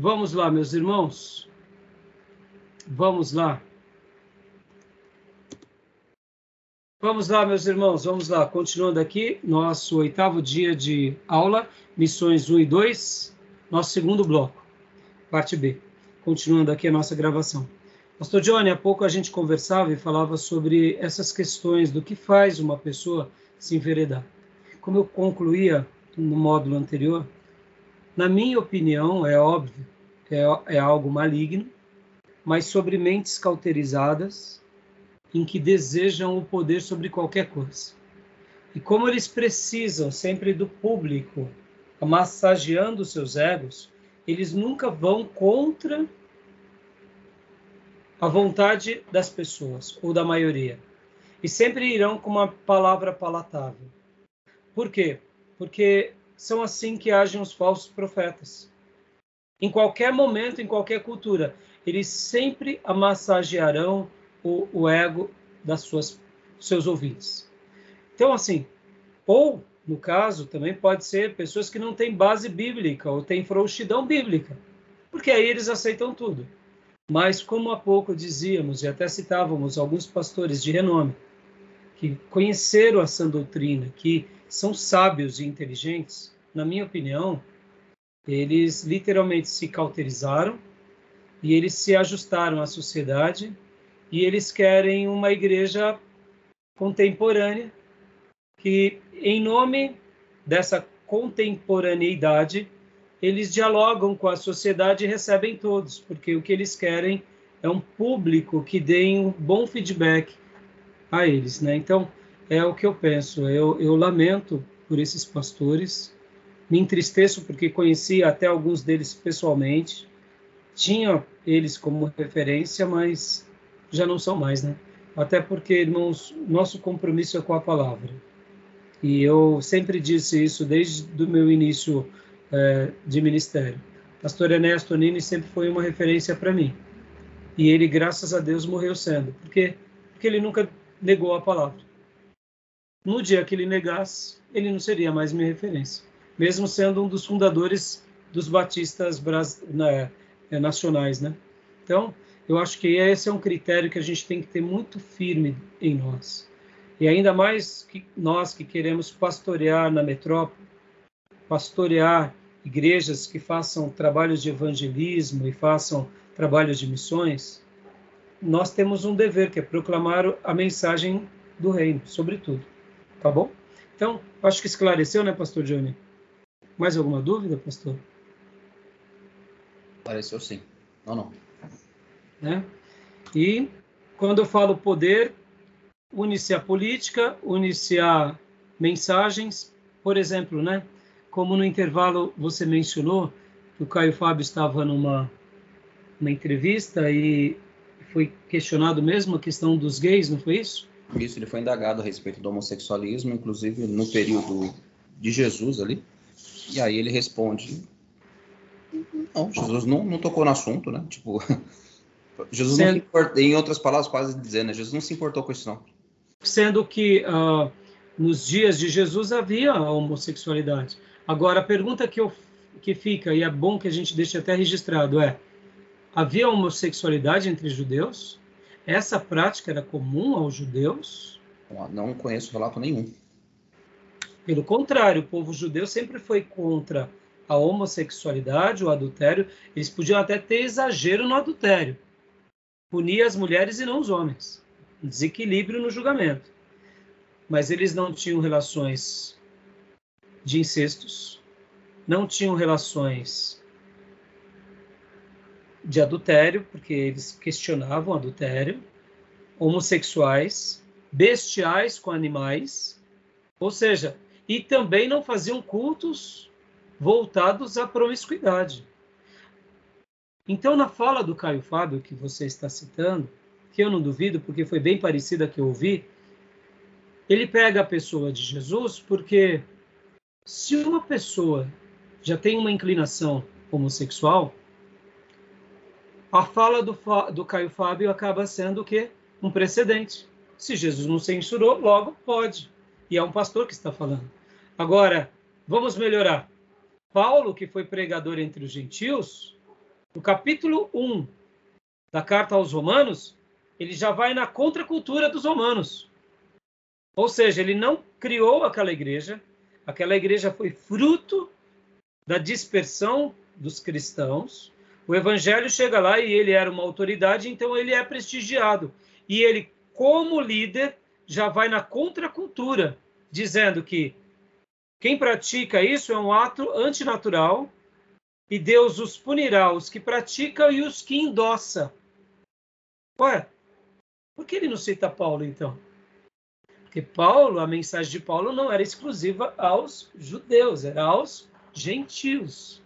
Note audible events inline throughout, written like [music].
Vamos lá, meus irmãos. Vamos lá. Vamos lá, meus irmãos, vamos lá. Continuando aqui, nosso oitavo dia de aula, missões 1 e 2, nosso segundo bloco, parte B. Continuando aqui a nossa gravação. Pastor Johnny, há pouco a gente conversava e falava sobre essas questões do que faz uma pessoa se enveredar. Como eu concluía no módulo anterior, na minha opinião, é óbvio, é, é algo maligno, mas sobre mentes cauterizadas em que desejam o poder sobre qualquer coisa. E como eles precisam sempre do público massageando seus egos, eles nunca vão contra a vontade das pessoas ou da maioria. E sempre irão com uma palavra palatável. Por quê? Porque são assim que agem os falsos profetas. Em qualquer momento, em qualquer cultura, eles sempre amassagearão o, o ego das suas seus ouvintes. Então, assim, ou no caso também pode ser pessoas que não têm base bíblica ou têm frouxidão bíblica, porque aí eles aceitam tudo. Mas como há pouco dizíamos e até citávamos alguns pastores de renome que conheceram a sã doutrina, que são sábios e inteligentes, na minha opinião, eles literalmente se cauterizaram e eles se ajustaram à sociedade e eles querem uma igreja contemporânea que, em nome dessa contemporaneidade, eles dialogam com a sociedade e recebem todos, porque o que eles querem é um público que dê um bom feedback a eles, né? Então, é o que eu penso. Eu, eu lamento por esses pastores, me entristeço porque conheci até alguns deles pessoalmente, tinha eles como referência, mas já não são mais, né? Até porque, irmãos, nosso compromisso é com a palavra. E eu sempre disse isso desde o meu início é, de ministério. Pastor Ernesto Nini sempre foi uma referência para mim. E ele, graças a Deus, morreu sendo. Por quê? Porque ele nunca negou a palavra. No dia que ele negasse, ele não seria mais minha referência, mesmo sendo um dos fundadores dos batistas né, nacionais, né? Então, eu acho que esse é um critério que a gente tem que ter muito firme em nós. E ainda mais que nós que queremos pastorear na metrópole, pastorear igrejas que façam trabalhos de evangelismo e façam trabalhos de missões, nós temos um dever que é proclamar a mensagem do reino, sobretudo. Tá bom? Então, acho que esclareceu, né, pastor Johnny? Mais alguma dúvida, pastor? Esclareceu sim. Não, não. Né? E quando eu falo poder, une-se a política, une-se a mensagens, por exemplo, né? Como no intervalo você mencionou que o Caio Fábio estava numa uma entrevista e foi questionado mesmo a questão dos gays, não foi isso? Isso, ele foi indagado a respeito do homossexualismo, inclusive no período de Jesus ali. E aí ele responde: Não, Jesus não, não tocou no assunto, né? Tipo, [laughs] Jesus Sendo... não se importou, em outras palavras, quase dizendo, né? Jesus não se importou com isso, não. Sendo que uh, nos dias de Jesus havia a homossexualidade. Agora, a pergunta que, eu, que fica, e é bom que a gente deixe até registrado, é: havia homossexualidade entre judeus? Essa prática era comum aos judeus? Não conheço relato nenhum. Pelo contrário, o povo judeu sempre foi contra a homossexualidade, o adultério. Eles podiam até ter exagero no adultério. Punir as mulheres e não os homens. desequilíbrio no julgamento. Mas eles não tinham relações de incestos, não tinham relações de adultério, porque eles questionavam adultério, homossexuais, bestiais com animais, ou seja, e também não faziam cultos voltados à promiscuidade. Então, na fala do Caio Fábio, que você está citando, que eu não duvido, porque foi bem parecida que eu ouvi, ele pega a pessoa de Jesus, porque se uma pessoa já tem uma inclinação homossexual, a fala do, do Caio Fábio acaba sendo o quê? Um precedente. Se Jesus não censurou, logo pode. E é um pastor que está falando. Agora, vamos melhorar. Paulo, que foi pregador entre os gentios, no capítulo 1 da carta aos Romanos, ele já vai na contracultura dos romanos. Ou seja, ele não criou aquela igreja, aquela igreja foi fruto da dispersão dos cristãos. O evangelho chega lá e ele era uma autoridade, então ele é prestigiado. E ele, como líder, já vai na contracultura, dizendo que quem pratica isso é um ato antinatural e Deus os punirá, os que praticam e os que endossa. Ué, por que ele não cita Paulo, então? Porque Paulo, a mensagem de Paulo não era exclusiva aos judeus, era aos gentios.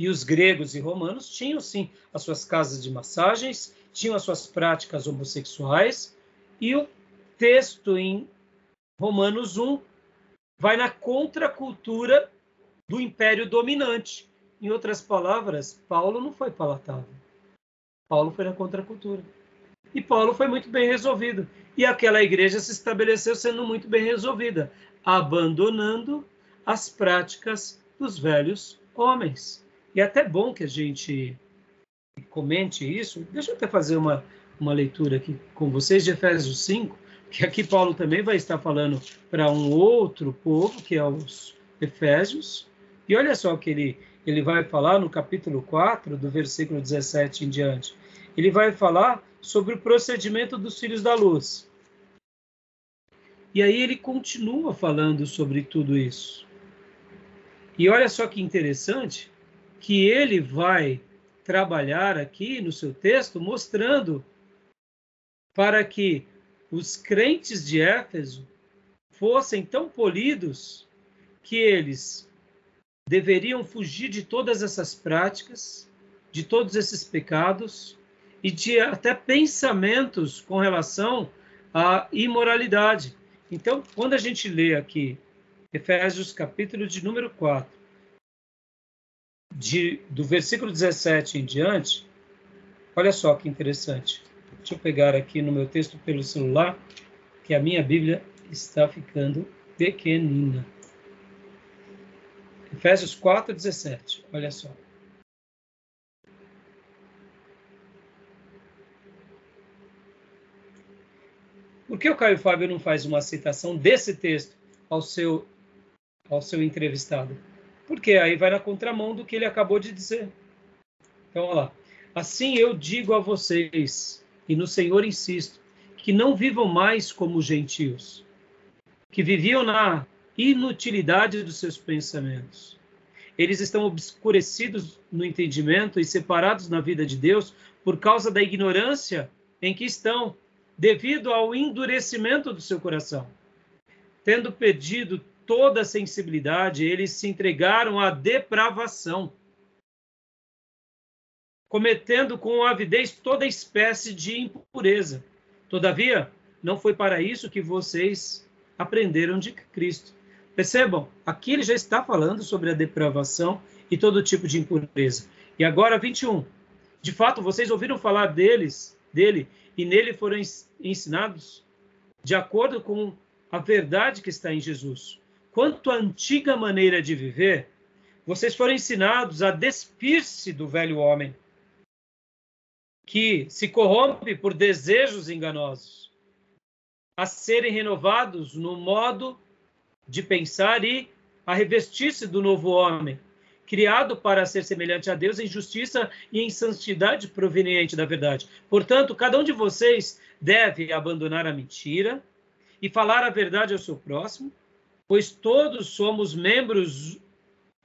E os gregos e romanos tinham sim as suas casas de massagens, tinham as suas práticas homossexuais, e o texto em Romanos 1 vai na contracultura do império dominante. Em outras palavras, Paulo não foi palatável. Paulo foi na contracultura. E Paulo foi muito bem resolvido. E aquela igreja se estabeleceu sendo muito bem resolvida, abandonando as práticas dos velhos homens. E é até bom que a gente comente isso. Deixa eu até fazer uma, uma leitura aqui com vocês de Efésios 5, que aqui Paulo também vai estar falando para um outro povo, que é os Efésios. E olha só o que ele, ele vai falar no capítulo 4, do versículo 17 em diante. Ele vai falar sobre o procedimento dos filhos da luz. E aí ele continua falando sobre tudo isso. E olha só que interessante que ele vai trabalhar aqui no seu texto mostrando para que os crentes de Éfeso fossem tão polidos que eles deveriam fugir de todas essas práticas, de todos esses pecados, e de até pensamentos com relação à imoralidade. Então, quando a gente lê aqui Efésios capítulo de número 4, de, do versículo 17 em diante, olha só que interessante. Deixa eu pegar aqui no meu texto pelo celular, que a minha Bíblia está ficando pequenina. Efésios 4, 17. Olha só. Por que o Caio Fábio não faz uma citação desse texto ao seu, ao seu entrevistado? Porque aí vai na contramão do que ele acabou de dizer. Então, olha lá. Assim eu digo a vocês, e no Senhor insisto, que não vivam mais como gentios, que viviam na inutilidade dos seus pensamentos. Eles estão obscurecidos no entendimento e separados na vida de Deus por causa da ignorância em que estão devido ao endurecimento do seu coração. Tendo perdido toda a sensibilidade, eles se entregaram à depravação, cometendo com avidez toda espécie de impureza. Todavia, não foi para isso que vocês aprenderam de Cristo. Percebam, aqui ele já está falando sobre a depravação e todo tipo de impureza. E agora 21. De fato, vocês ouviram falar deles, dele e nele foram ensinados de acordo com a verdade que está em Jesus. Quanto à antiga maneira de viver, vocês foram ensinados a despir-se do velho homem, que se corrompe por desejos enganosos, a serem renovados no modo de pensar e a revestir-se do novo homem, criado para ser semelhante a Deus em justiça e em santidade proveniente da verdade. Portanto, cada um de vocês deve abandonar a mentira e falar a verdade ao seu próximo, pois todos somos membros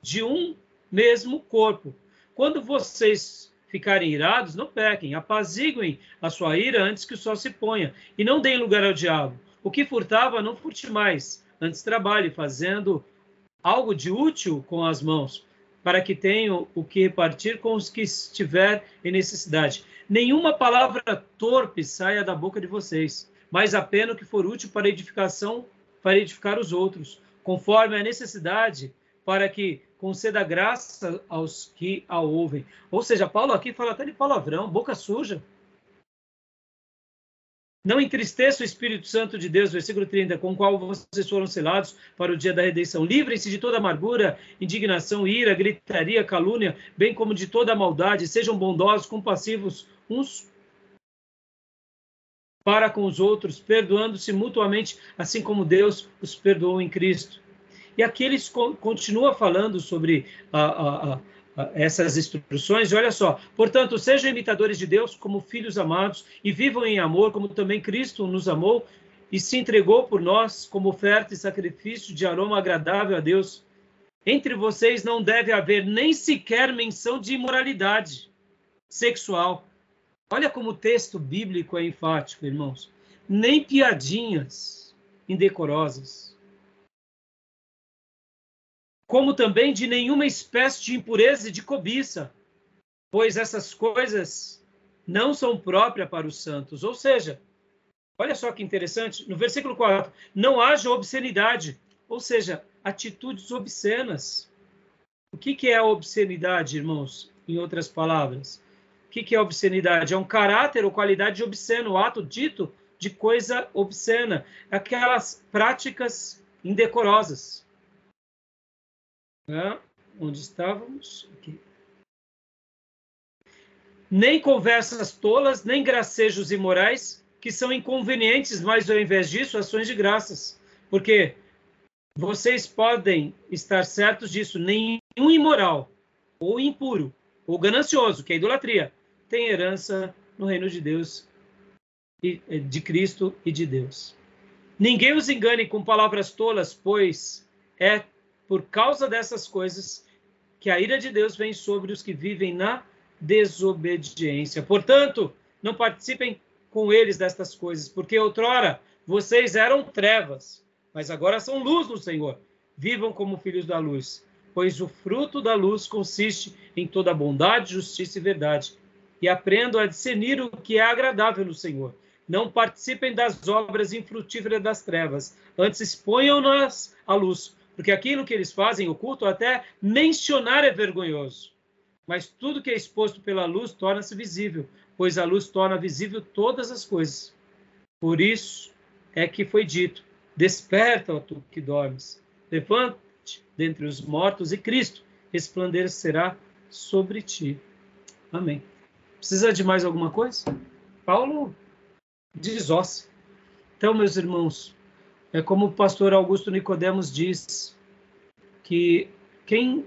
de um mesmo corpo. Quando vocês ficarem irados, não pequem, apaziguem a sua ira antes que o sol se ponha, e não deem lugar ao diabo. O que furtava, não furte mais, antes trabalhe, fazendo algo de útil com as mãos, para que tenham o que repartir com os que estiver em necessidade. Nenhuma palavra torpe saia da boca de vocês, mas apenas o que for útil para edificação, para edificar os outros, conforme a necessidade, para que conceda graça aos que a ouvem. Ou seja, Paulo aqui fala até de palavrão, boca suja. Não entristeça o Espírito Santo de Deus, versículo 30, com o qual vocês foram selados para o dia da redenção. Livrem-se de toda amargura, indignação, ira, gritaria, calúnia, bem como de toda maldade. Sejam bondosos, compassivos uns para com os outros, perdoando-se mutuamente, assim como Deus os perdoou em Cristo. E aqui eles continua falando sobre a, a, a essas instruções. E olha só, portanto, sejam imitadores de Deus como filhos amados e vivam em amor, como também Cristo nos amou e se entregou por nós como oferta e sacrifício de aroma agradável a Deus. Entre vocês não deve haver nem sequer menção de imoralidade sexual. Olha como o texto bíblico é enfático, irmãos. Nem piadinhas indecorosas como também de nenhuma espécie de impureza e de cobiça, pois essas coisas não são próprias para os santos. Ou seja, olha só que interessante, no versículo 4, não haja obscenidade, ou seja, atitudes obscenas. O que, que é a obscenidade, irmãos? Em outras palavras, o que, que é obscenidade? É um caráter ou qualidade obscena, o ato dito de coisa obscena, aquelas práticas indecorosas. Tá? Onde estávamos? Aqui. Nem conversas tolas, nem gracejos imorais, que são inconvenientes, mas ao invés disso, ações de graças. Porque vocês podem estar certos disso, nenhum imoral, ou impuro, ou ganancioso, que é idolatria, tem herança no reino de Deus, de Cristo e de Deus. Ninguém os engane com palavras tolas, pois é por causa dessas coisas que a ira de Deus vem sobre os que vivem na desobediência. Portanto, não participem com eles destas coisas, porque outrora vocês eram trevas, mas agora são luz no Senhor. Vivam como filhos da luz, pois o fruto da luz consiste em toda bondade, justiça e verdade. E aprendam a discernir o que é agradável no Senhor. Não participem das obras infrutíferas das trevas, antes exponham-nas à luz, porque aquilo que eles fazem oculto, até mencionar é vergonhoso. Mas tudo que é exposto pela luz torna-se visível, pois a luz torna visível todas as coisas. Por isso é que foi dito: Desperta, ó tu que dormes, levante dentre os mortos e Cristo resplandecerá sobre ti. Amém. Precisa de mais alguma coisa? Paulo desossa. Então, meus irmãos, é como o pastor Augusto Nicodemos diz, que quem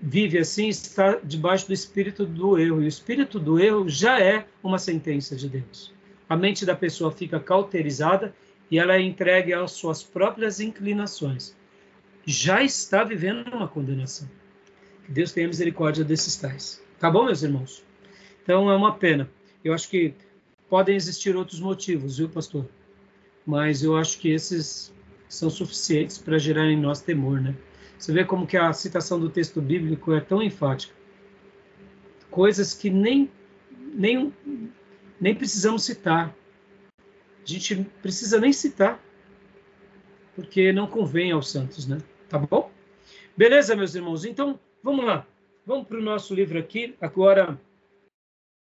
vive assim está debaixo do espírito do erro, e o espírito do erro já é uma sentença de Deus. A mente da pessoa fica cauterizada e ela é entregue às suas próprias inclinações. Já está vivendo uma condenação. Que Deus tenha misericórdia desses tais. Tá bom, meus irmãos? Então é uma pena. Eu acho que podem existir outros motivos, viu, pastor? Mas eu acho que esses são suficientes para gerar em nós temor, né? Você vê como que a citação do texto bíblico é tão enfática. Coisas que nem, nem, nem precisamos citar. A gente precisa nem citar, porque não convém aos santos, né? Tá bom? Beleza, meus irmãos? Então, vamos lá. Vamos para o nosso livro aqui. Agora,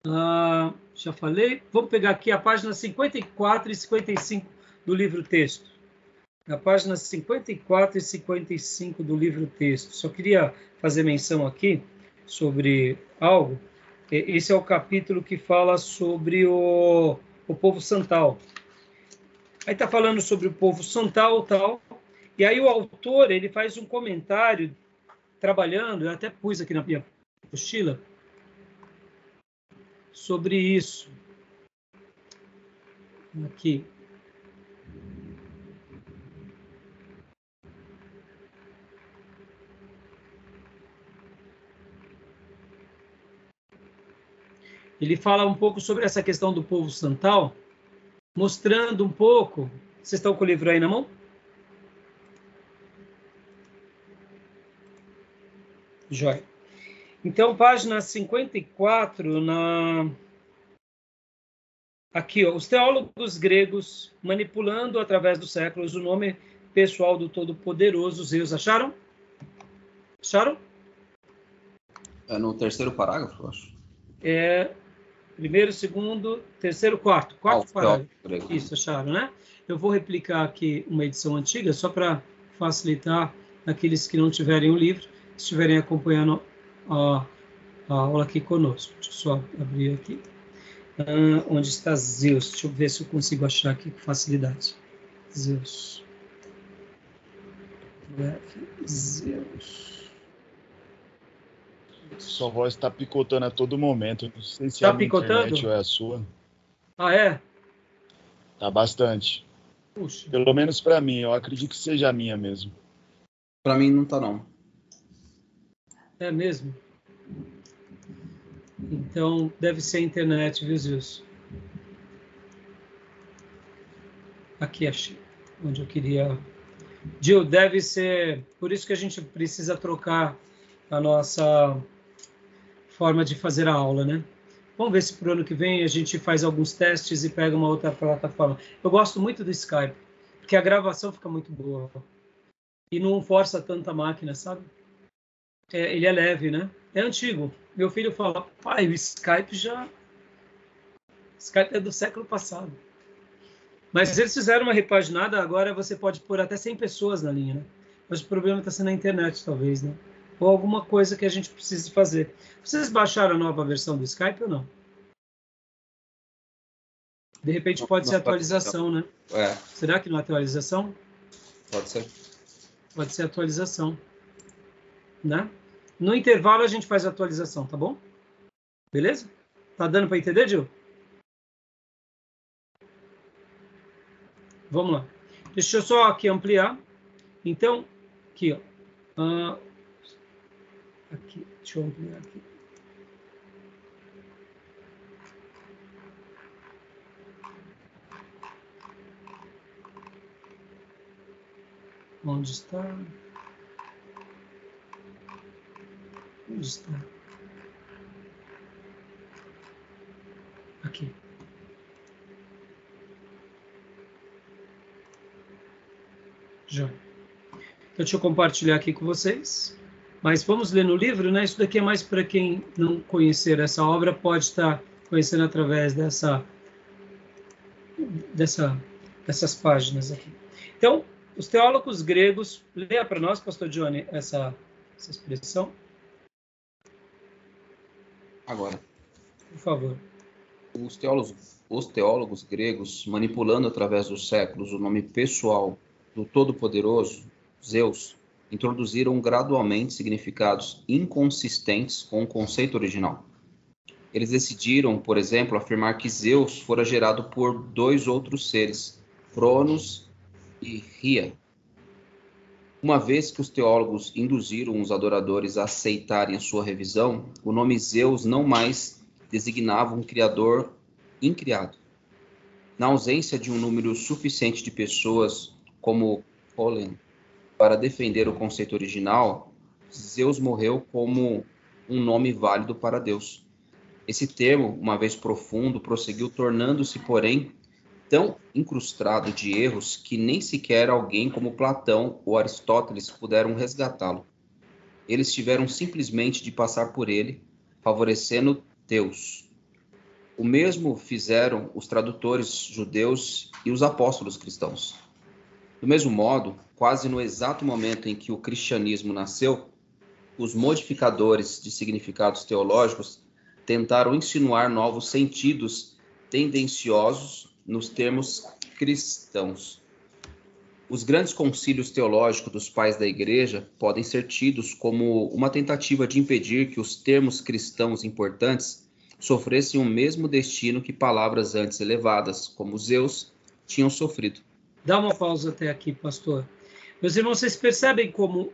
ah, já falei. Vamos pegar aqui a página 54 e 55 do livro texto. Na página 54 e 55 do livro texto. Só queria fazer menção aqui sobre algo. Esse é o capítulo que fala sobre o, o povo santal. Aí está falando sobre o povo santal tal. E aí o autor ele faz um comentário trabalhando, eu até pus aqui na minha apostila, sobre isso. Aqui. Ele fala um pouco sobre essa questão do povo santal, mostrando um pouco. Vocês estão com o livro aí na mão? Joia. Então, página 54, na... aqui, ó, os teólogos gregos manipulando através dos séculos o nome pessoal do Todo-Poderoso, Zeus. Acharam? Acharam? É no terceiro parágrafo, eu acho. É, Primeiro, segundo, terceiro, quarto. Quarto parágrafo. Isso, acharam, né? Eu vou replicar aqui uma edição antiga, só para facilitar aqueles que não tiverem o livro, estiverem acompanhando a, a aula aqui conosco. Deixa eu só abrir aqui. Ah, onde está Zeus? Deixa eu ver se eu consigo achar aqui com facilidade. Zeus. Zeus. Sua voz está picotando a todo momento. Não sei se Tá é picotando? internet ou é a sua. Ah, é? Tá bastante. Puxa. Pelo menos para mim. Eu acredito que seja a minha mesmo. Pra mim não tá não. É mesmo? Então, deve ser a internet, viu, Zeus? Aqui achei, onde eu queria. Gil, deve ser. Por isso que a gente precisa trocar a nossa forma de fazer a aula, né? Vamos ver se para o ano que vem a gente faz alguns testes e pega uma outra plataforma. Eu gosto muito do Skype, porque a gravação fica muito boa. E não força tanta máquina, sabe? É, ele é leve, né? É antigo. Meu filho fala, pai, o Skype já. Skype é do século passado. Mas eles fizeram uma repaginada, agora você pode pôr até 100 pessoas na linha, né? Mas o problema está sendo a internet, talvez, né? Ou alguma coisa que a gente precise fazer. Vocês baixaram a nova versão do Skype ou não? De repente pode ser atualização, né? É, Será que não é atualização? pode ser. Pode ser atualização. Né? No intervalo a gente faz a atualização, tá bom? Beleza? Tá dando para entender, Gil? Vamos lá. Deixa eu só aqui ampliar. Então, aqui, ó. Ah, aqui, deixa eu ampliar aqui. Onde está? Onde está? Aqui. Já. Então, deixa eu compartilhar aqui com vocês. Mas vamos ler no livro, né? Isso daqui é mais para quem não conhecer essa obra, pode estar conhecendo através dessa, dessa, dessas páginas aqui. Então, os teólogos gregos, leia para nós, pastor Johnny, essa, essa expressão, Agora, por favor. os teólogos, os teólogos gregos, manipulando através dos séculos o nome pessoal do Todo-Poderoso, Zeus, introduziram gradualmente significados inconsistentes com o conceito original. Eles decidiram, por exemplo, afirmar que Zeus fora gerado por dois outros seres, Cronos e Ria. Uma vez que os teólogos induziram os adoradores a aceitarem a sua revisão, o nome Zeus não mais designava um criador incriado. Na ausência de um número suficiente de pessoas como Polen para defender o conceito original, Zeus morreu como um nome válido para Deus. Esse termo, uma vez profundo, prosseguiu tornando-se, porém, tão incrustado de erros que nem sequer alguém como Platão ou Aristóteles puderam resgatá-lo. Eles tiveram simplesmente de passar por ele, favorecendo Deus. O mesmo fizeram os tradutores judeus e os apóstolos cristãos. Do mesmo modo, quase no exato momento em que o cristianismo nasceu, os modificadores de significados teológicos tentaram insinuar novos sentidos tendenciosos nos termos cristãos. Os grandes concílios teológicos dos pais da Igreja podem ser tidos como uma tentativa de impedir que os termos cristãos importantes sofressem o mesmo destino que palavras antes elevadas, como Zeus, tinham sofrido. Dá uma pausa até aqui, pastor. Meus irmãos, vocês percebem como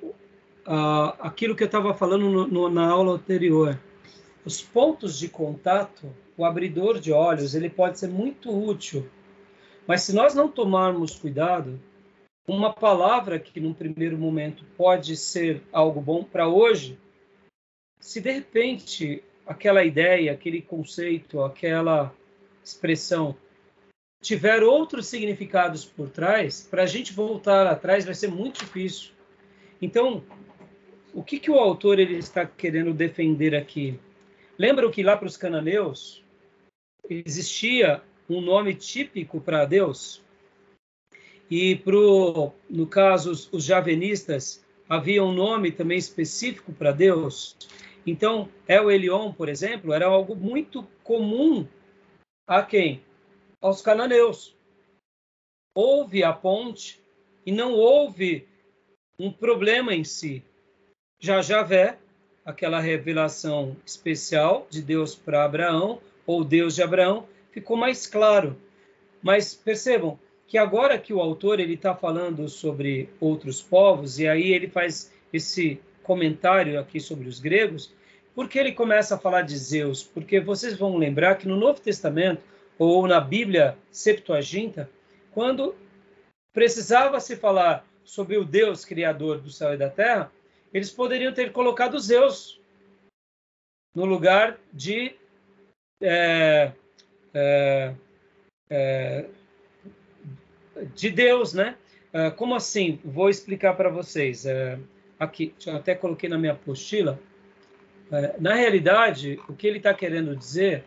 ah, aquilo que eu estava falando no, no, na aula anterior, os pontos de contato, o abridor de olhos, ele pode ser muito útil, mas se nós não tomarmos cuidado, uma palavra que num primeiro momento pode ser algo bom para hoje, se de repente aquela ideia, aquele conceito, aquela expressão tiver outros significados por trás, para a gente voltar atrás vai ser muito difícil. Então, o que, que o autor ele está querendo defender aqui? Lembram que lá para os cananeus, existia um nome típico para Deus. E pro, no caso, os, os javenistas, havia um nome também específico para Deus. Então, El Elion, por exemplo, era algo muito comum a quem? Aos cananeus. Houve a ponte e não houve um problema em si. Já Javé, aquela revelação especial de Deus para Abraão, ou Deus de Abraão, ficou mais claro. Mas percebam que agora que o autor ele está falando sobre outros povos e aí ele faz esse comentário aqui sobre os gregos, por que ele começa a falar de Zeus? Porque vocês vão lembrar que no Novo Testamento ou na Bíblia Septuaginta, quando precisava se falar sobre o Deus criador do céu e da terra, eles poderiam ter colocado Zeus no lugar de é, é, é, de Deus, né? É, como assim? Vou explicar para vocês. É, aqui, eu até coloquei na minha apostila. É, na realidade, o que ele está querendo dizer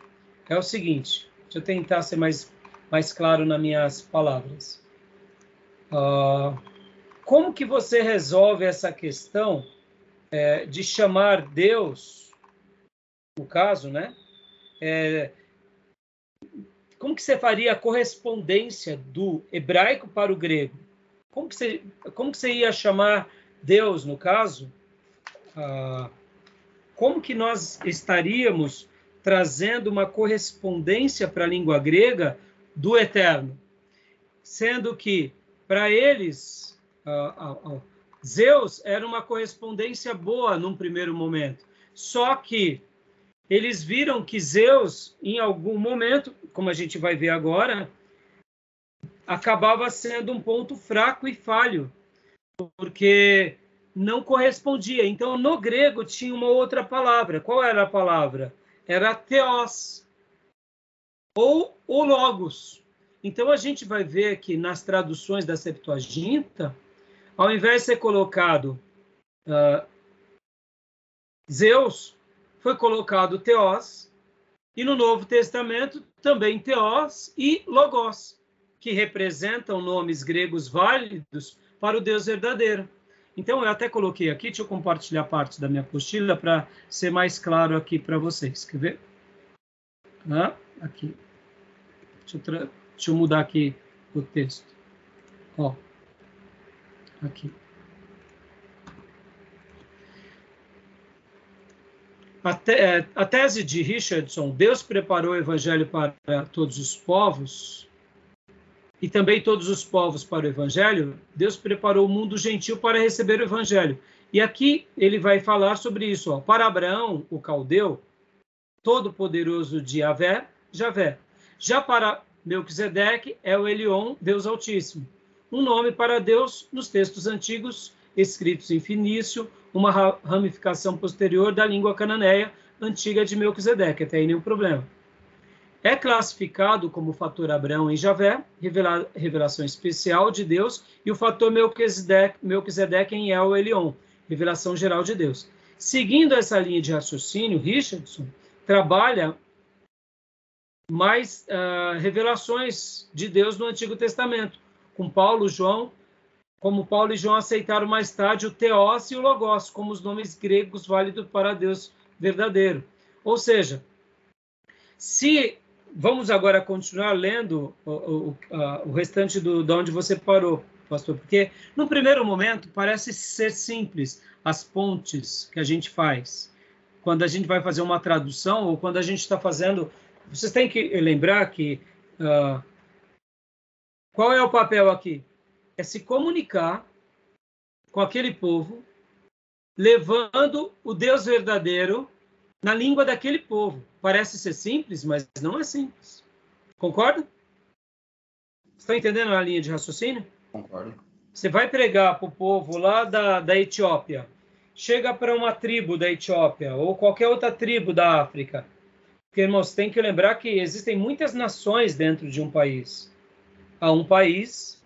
é o seguinte. Deixa eu tentar ser mais mais claro nas minhas palavras. Uh, como que você resolve essa questão é, de chamar Deus, no caso, né? É, como que você faria a correspondência do hebraico para o grego? Como que você, como que você ia chamar Deus, no caso? Ah, como que nós estaríamos trazendo uma correspondência para a língua grega do eterno? Sendo que, para eles, ah, ah, ah, Zeus era uma correspondência boa num primeiro momento. Só que eles viram que Zeus, em algum momento, como a gente vai ver agora, acabava sendo um ponto fraco e falho, porque não correspondia. Então, no grego tinha uma outra palavra. Qual era a palavra? Era theos, ou o logos. Então, a gente vai ver que nas traduções da Septuaginta, ao invés de ser colocado uh, Zeus, foi colocado Teós, e no Novo Testamento também Teós e Logos, que representam nomes gregos válidos para o Deus verdadeiro. Então, eu até coloquei aqui, deixa eu compartilhar parte da minha apostila para ser mais claro aqui para vocês. Quer ver? Ah, aqui. Deixa eu, deixa eu mudar aqui o texto. Ó, aqui. A, é, a tese de Richardson, Deus preparou o evangelho para todos os povos, e também todos os povos para o evangelho, Deus preparou o mundo gentil para receber o evangelho. E aqui ele vai falar sobre isso. Ó. Para Abraão, o caldeu, todo-poderoso de Javé, Javé. Já para Melquisedeque é o Elion, Deus Altíssimo. Um nome para Deus nos textos antigos, escritos em finício, uma ramificação posterior da língua cananeia antiga de Melquisedeque, até aí nenhum problema. É classificado como o fator Abraão em Javé, revela, revelação especial de Deus, e o fator Melquisedeque, Melquisedeque em El Elion, revelação geral de Deus. Seguindo essa linha de raciocínio, Richardson trabalha mais uh, revelações de Deus no Antigo Testamento, com Paulo, João como Paulo e João aceitaram mais tarde o Teos e o Logos como os nomes gregos válidos para Deus verdadeiro. Ou seja, se vamos agora continuar lendo o, o, o restante do, de onde você parou, pastor, porque no primeiro momento parece ser simples as pontes que a gente faz quando a gente vai fazer uma tradução ou quando a gente está fazendo. Vocês têm que lembrar que uh, qual é o papel aqui? é se comunicar com aquele povo, levando o Deus verdadeiro na língua daquele povo. Parece ser simples, mas não é simples. Concorda? Estão entendendo a linha de raciocínio? Concordo. Você vai pregar para o povo lá da, da Etiópia, chega para uma tribo da Etiópia ou qualquer outra tribo da África. Porque, irmãos, tem que lembrar que existem muitas nações dentro de um país. Há um país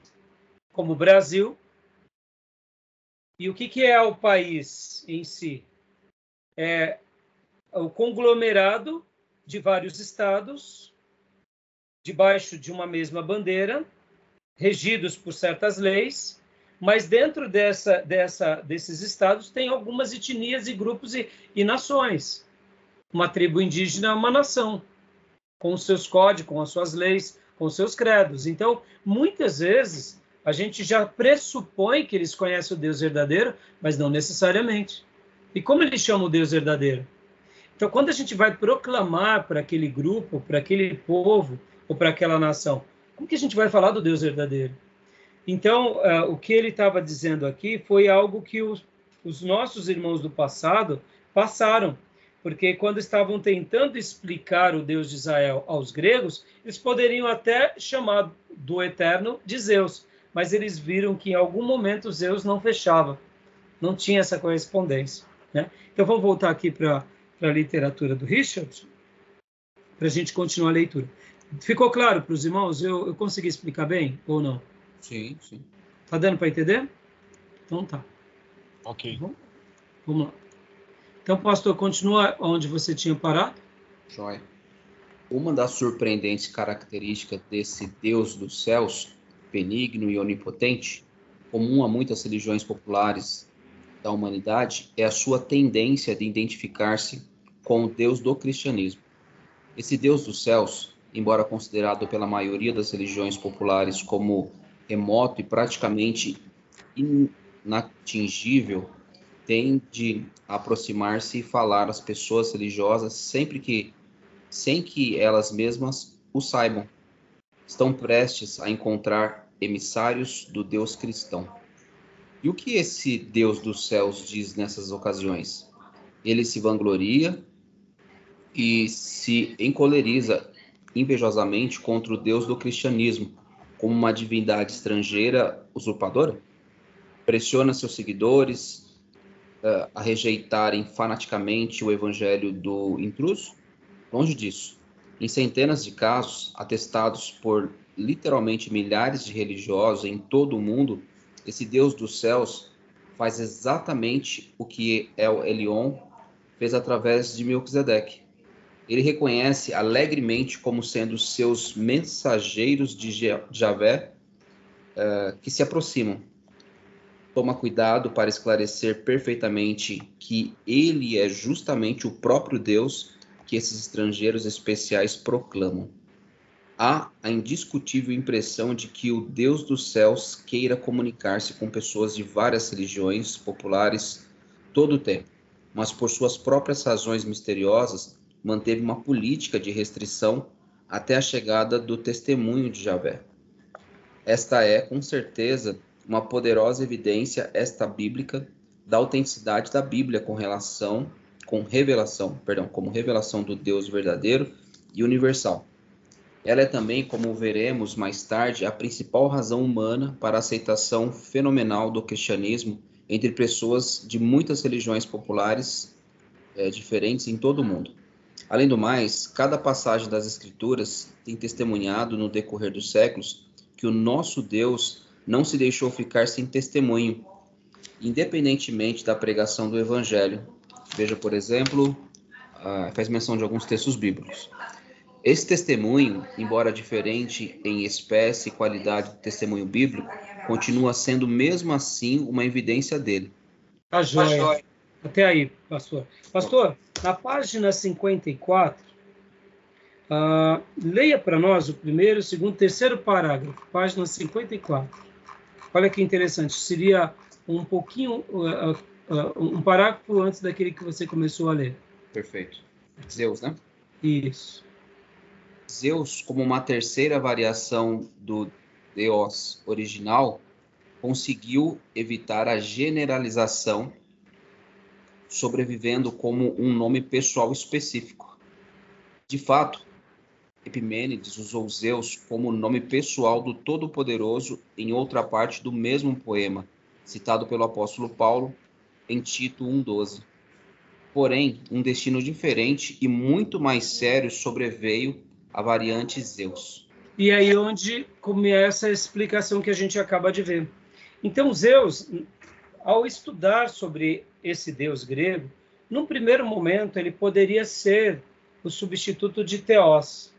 como o Brasil. E o que, que é o país em si? É o conglomerado de vários estados debaixo de uma mesma bandeira, regidos por certas leis, mas dentro dessa, dessa, desses estados tem algumas etnias e grupos e, e nações. Uma tribo indígena é uma nação, com seus códigos, com as suas leis, com seus credos. Então, muitas vezes, a gente já pressupõe que eles conhecem o Deus verdadeiro, mas não necessariamente. E como eles chamam o Deus verdadeiro? Então, quando a gente vai proclamar para aquele grupo, para aquele povo ou para aquela nação, como que a gente vai falar do Deus verdadeiro? Então, uh, o que ele estava dizendo aqui foi algo que os, os nossos irmãos do passado passaram, porque quando estavam tentando explicar o Deus de Israel aos gregos, eles poderiam até chamar do Eterno de Zeus, mas eles viram que em algum momento Zeus não fechava, não tinha essa correspondência. Né? Então vamos voltar aqui para a literatura do Richard, para a gente continuar a leitura. Ficou claro para os irmãos? Eu, eu consegui explicar bem ou não? Sim, sim. Tá dando para entender? Então tá. Ok. Vamos, vamos lá. Então, pastor, continua onde você tinha parado. Joia. Uma das surpreendentes características desse Deus dos céus, benigno e onipotente, comum a muitas religiões populares da humanidade, é a sua tendência de identificar-se com o Deus do cristianismo. Esse Deus dos céus, embora considerado pela maioria das religiões populares como remoto e praticamente inatingível, tende a aproximar-se e falar às pessoas religiosas sempre que sem que elas mesmas o saibam. Estão prestes a encontrar emissários do Deus cristão. E o que esse Deus dos céus diz nessas ocasiões? Ele se vangloria e se encoleriza invejosamente contra o Deus do cristianismo, como uma divindade estrangeira usurpadora? Pressiona seus seguidores uh, a rejeitarem fanaticamente o evangelho do intruso? Longe disso. Em centenas de casos, atestados por literalmente milhares de religiosos em todo o mundo, esse Deus dos céus faz exatamente o que El Elion fez através de Melquisedeque ele reconhece alegremente como sendo seus mensageiros de Javé uh, que se aproximam. Toma cuidado para esclarecer perfeitamente que ele é justamente o próprio Deus que esses estrangeiros especiais proclamam. Há a indiscutível impressão de que o Deus dos céus queira comunicar-se com pessoas de várias religiões populares todo o tempo, mas por suas próprias razões misteriosas manteve uma política de restrição até a chegada do testemunho de Javé. Esta é, com certeza, uma poderosa evidência esta bíblica da autenticidade da Bíblia com relação com revelação, perdão, como revelação do Deus verdadeiro e universal. Ela é também, como veremos mais tarde, a principal razão humana para a aceitação fenomenal do cristianismo entre pessoas de muitas religiões populares é, diferentes em todo o mundo. Além do mais, cada passagem das Escrituras tem testemunhado no decorrer dos séculos que o nosso Deus não se deixou ficar sem testemunho, independentemente da pregação do Evangelho. Veja, por exemplo, uh, faz menção de alguns textos bíblicos. Esse testemunho, embora diferente em espécie e qualidade do testemunho bíblico, continua sendo mesmo assim uma evidência dele. Tá joia. Até aí, pastor. Pastor, na página 54, uh, ah, leia para nós o primeiro, segundo, terceiro parágrafo, página 54. Olha que interessante, seria um pouquinho, uh, uh, um parágrafo antes daquele que você começou a ler. Perfeito. Zeus, né? Isso. Zeus, como uma terceira variação do Deus original, conseguiu evitar a generalização sobrevivendo como um nome pessoal específico. De fato, Epimênides usou Zeus como nome pessoal do Todo-Poderoso em outra parte do mesmo poema, citado pelo apóstolo Paulo em Tito 1,12. Porém, um destino diferente e muito mais sério sobreveio à variante Zeus. E aí onde começa a explicação que a gente acaba de ver. Então, Zeus, ao estudar sobre esse deus grego, num primeiro momento ele poderia ser o substituto de Theos.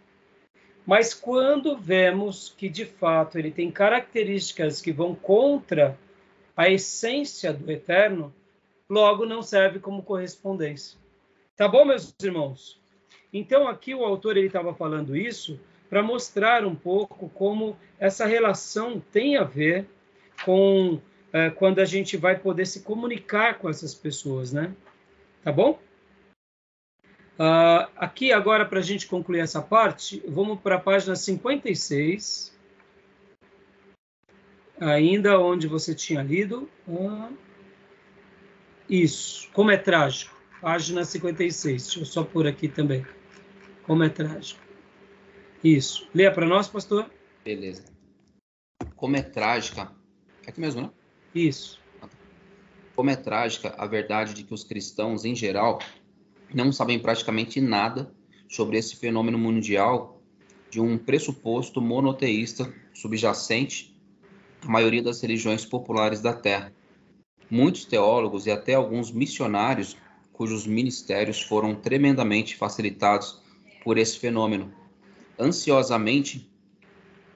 Mas quando vemos que de fato ele tem características que vão contra a essência do eterno, logo não serve como correspondência. Tá bom, meus irmãos? Então aqui o autor estava falando isso para mostrar um pouco como essa relação tem a ver com é, quando a gente vai poder se comunicar com essas pessoas, né? Tá bom? Uh, aqui agora, para a gente concluir essa parte, vamos para a página 56. Ainda onde você tinha lido. Uh, isso, como é trágico. Página 56. Deixa eu só pôr aqui também. Como é trágico. Isso. Leia para nós, pastor. Beleza. Como é trágica. É aqui mesmo, né? Isso. Como é trágica a verdade de que os cristãos, em geral, não sabem praticamente nada sobre esse fenômeno mundial de um pressuposto monoteísta subjacente à maioria das religiões populares da Terra. Muitos teólogos e até alguns missionários, cujos ministérios foram tremendamente facilitados por esse fenômeno, ansiosamente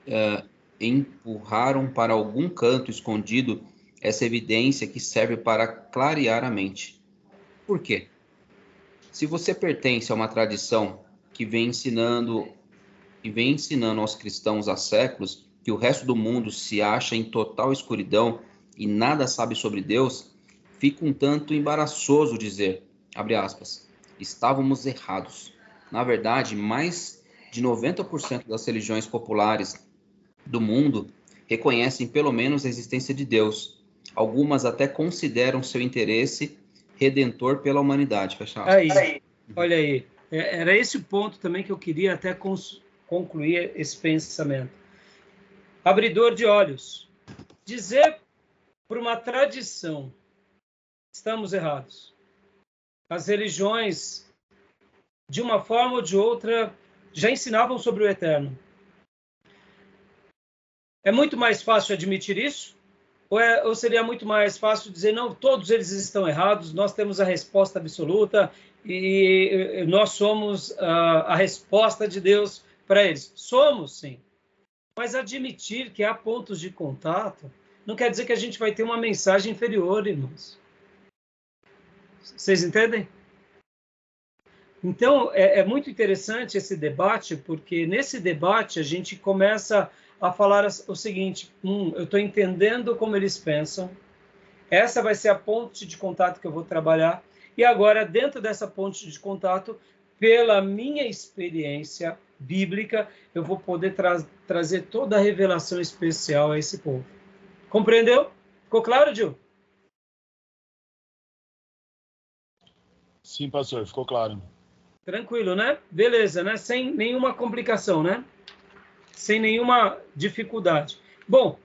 uh, empurraram para algum canto escondido essa evidência que serve para clarear a mente. Por quê? Se você pertence a uma tradição que vem ensinando e vem ensinando aos cristãos há séculos que o resto do mundo se acha em total escuridão e nada sabe sobre Deus, fica um tanto embaraçoso dizer, abre aspas, estávamos errados. Na verdade, mais de 90% das religiões populares do mundo reconhecem pelo menos a existência de Deus. Algumas até consideram seu interesse redentor pela humanidade. Aí, olha aí. É, era esse o ponto também que eu queria até concluir esse pensamento. Abridor de olhos. Dizer por uma tradição estamos errados. As religiões, de uma forma ou de outra, já ensinavam sobre o eterno. É muito mais fácil admitir isso ou, é, ou seria muito mais fácil dizer, não, todos eles estão errados, nós temos a resposta absoluta e nós somos uh, a resposta de Deus para eles? Somos, sim. Mas admitir que há pontos de contato não quer dizer que a gente vai ter uma mensagem inferior, irmãos. Vocês entendem? Então, é, é, muito interessante esse debate, porque nesse debate a gente começa a falar o seguinte: um, eu estou entendendo como eles pensam, essa vai ser a ponte de contato que eu vou trabalhar, e agora, dentro dessa ponte de contato, pela minha experiência bíblica, eu vou poder tra trazer toda a revelação especial a esse povo. Compreendeu? Ficou claro, Gil? Sim, pastor, ficou claro. Tranquilo, né? Beleza, né? Sem nenhuma complicação, né? sem nenhuma dificuldade. Bom,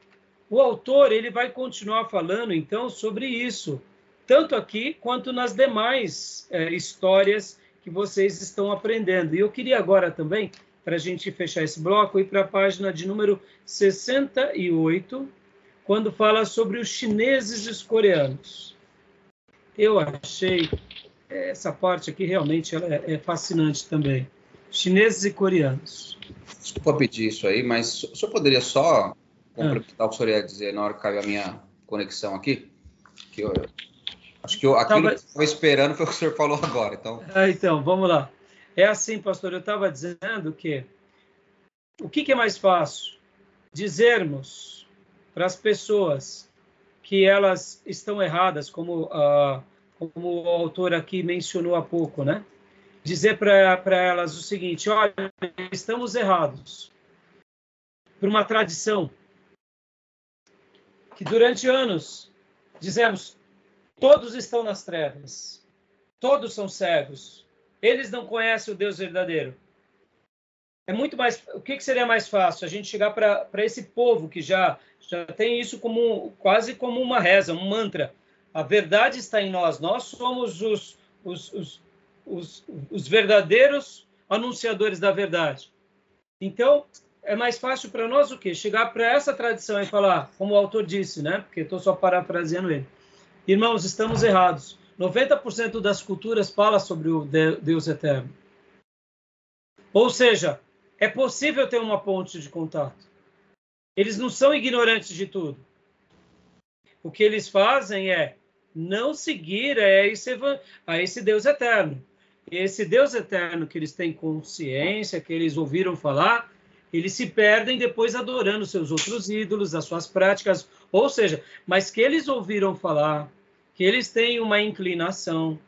o autor ele vai continuar falando então sobre isso, tanto aqui quanto nas demais é, histórias que vocês estão aprendendo. E eu queria agora também, para a gente fechar esse bloco, ir para a página de número 68, quando fala sobre os chineses e os coreanos. Eu achei essa parte aqui realmente ela é, é fascinante também. Chineses e coreanos. Desculpa pedir isso aí, mas o senhor poderia só complementar ah. o que o senhor ia dizer na hora que caiu a minha conexão aqui? Que eu, acho que eu, aquilo tava... que eu estava esperando foi o que o senhor falou agora. Então, ah, então vamos lá. É assim, pastor, eu estava dizendo que o que, que é mais fácil? Dizermos para as pessoas que elas estão erradas, como, uh, como o autor aqui mencionou há pouco, né? dizer para elas o seguinte: olha, estamos errados por uma tradição que durante anos dizemos todos estão nas trevas, todos são cegos, eles não conhecem o Deus verdadeiro. É muito mais. O que, que seria mais fácil? A gente chegar para esse povo que já já tem isso como quase como uma reza, um mantra. A verdade está em nós. Nós somos os, os, os os, os verdadeiros anunciadores da verdade. Então, é mais fácil para nós o quê? Chegar para essa tradição e falar, como o autor disse, né? Porque estou só parafraseando ele. Irmãos, estamos errados. 90% das culturas fala sobre o Deus eterno. Ou seja, É possível ter uma ponte de contato. Eles não são ignorantes de tudo. O que eles fazem é não seguir a esse, a esse Deus eterno. Esse Deus eterno que eles têm consciência, que eles ouviram falar, eles se perdem depois adorando seus outros ídolos, as suas práticas, ou seja, mas que eles ouviram falar, que eles têm uma inclinação.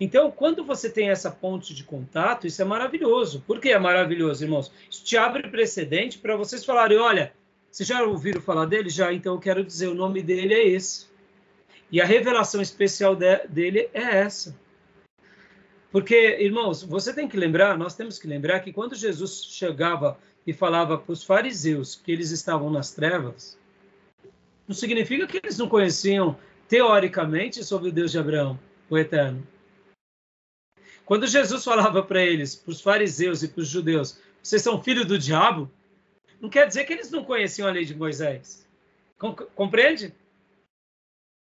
Então, quando você tem essa ponte de contato, isso é maravilhoso. Por que é maravilhoso, irmãos? Isso te abre precedente para vocês falarem: olha, vocês já ouviram falar dele? Já, então eu quero dizer, o nome dele é esse. E a revelação especial de, dele é essa. Porque, irmãos, você tem que lembrar, nós temos que lembrar que quando Jesus chegava e falava para os fariseus que eles estavam nas trevas, não significa que eles não conheciam teoricamente sobre o Deus de Abraão, o Eterno. Quando Jesus falava para eles, para os fariseus e para os judeus, vocês são filhos do diabo, não quer dizer que eles não conheciam a lei de Moisés. Compreende?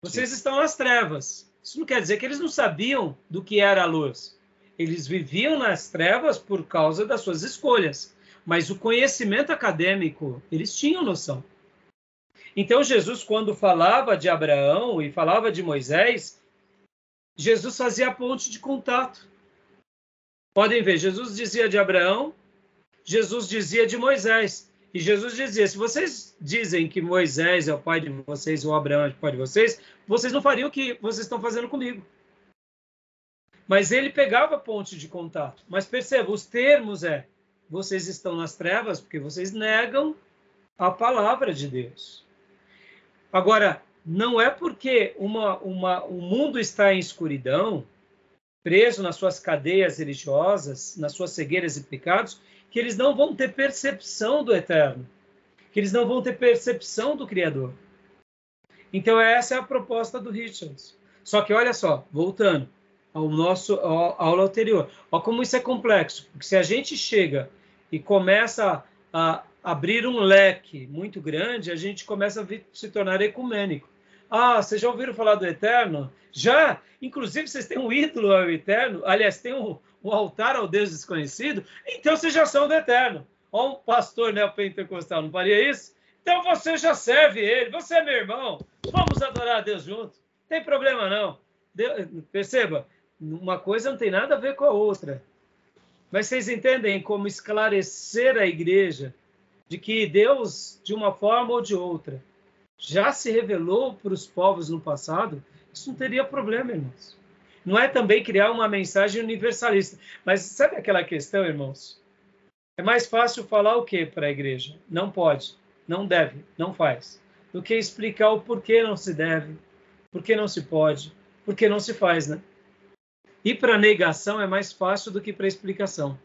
Vocês Sim. estão nas trevas. Isso não quer dizer que eles não sabiam do que era a luz. Eles viviam nas trevas por causa das suas escolhas mas o conhecimento acadêmico, eles tinham noção. Então, Jesus, quando falava de Abraão e falava de Moisés, Jesus fazia a ponte de contato. Podem ver, Jesus dizia de Abraão, Jesus dizia de Moisés. E Jesus dizia: se vocês dizem que Moisés é o pai de vocês, ou Abraão é o pai de vocês, vocês não fariam o que vocês estão fazendo comigo. Mas ele pegava a ponte de contato. Mas perceba, os termos é vocês estão nas trevas porque vocês negam a palavra de Deus. Agora, não é porque uma, uma, o mundo está em escuridão, preso nas suas cadeias religiosas, nas suas cegueiras e pecados, que eles não vão ter percepção do eterno, que eles não vão ter percepção do Criador. Então, essa é a proposta do Richards. Só que, olha só, voltando ao nosso à aula anterior, olha como isso é complexo, porque se a gente chega e começa a abrir um leque muito grande, a gente começa a se tornar ecumênico. Ah, vocês já ouviram falar do Eterno? Já? Inclusive, vocês têm um ídolo ao Eterno? Aliás, tem um, um altar ao Deus desconhecido? Então, vocês já são do Eterno. Ó, um pastor neopentecostal não faria isso? Então, você já serve ele. Você é meu irmão. Vamos adorar a Deus juntos. Não tem problema, não. perceba, uma coisa não tem nada a ver com a outra. Mas vocês entendem como esclarecer a igreja de que Deus, de uma forma ou de outra, já se revelou para os povos no passado? Isso não teria problema, irmãos. Não é também criar uma mensagem universalista. Mas sabe aquela questão, irmãos? É mais fácil falar o que para a igreja? Não pode, não deve, não faz. Do que explicar o porquê não se deve, porquê não se pode, porquê não se faz, né? E para negação é mais fácil do que para explicação.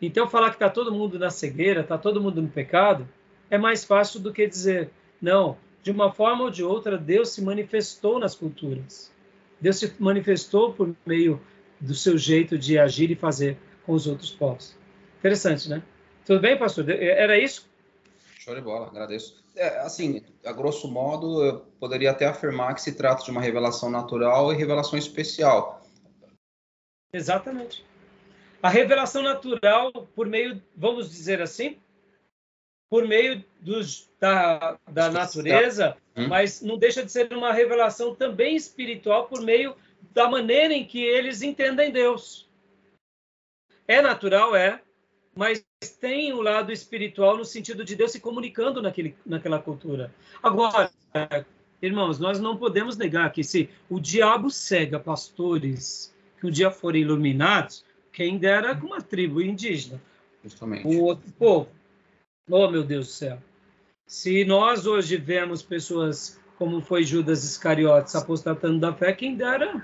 Então, falar que está todo mundo na cegueira, está todo mundo no pecado, é mais fácil do que dizer, não, de uma forma ou de outra, Deus se manifestou nas culturas. Deus se manifestou por meio do seu jeito de agir e fazer com os outros povos. Interessante, né? Tudo bem, pastor? Era isso? Show de bola, agradeço. É, assim, a grosso modo, eu poderia até afirmar que se trata de uma revelação natural e revelação especial. Exatamente. A revelação natural, por meio, vamos dizer assim, por meio dos, da, da natureza, hum. mas não deixa de ser uma revelação também espiritual por meio da maneira em que eles entendem Deus. É natural, é, mas tem o lado espiritual no sentido de Deus se comunicando naquele, naquela cultura. Agora, irmãos, nós não podemos negar que se o diabo cega pastores que um dia forem iluminados, quem dera com uma tribo indígena. Justamente. O outro povo. Oh, meu Deus do céu. Se nós hoje vemos pessoas como foi Judas Iscariotes apostatando da fé, quem dera.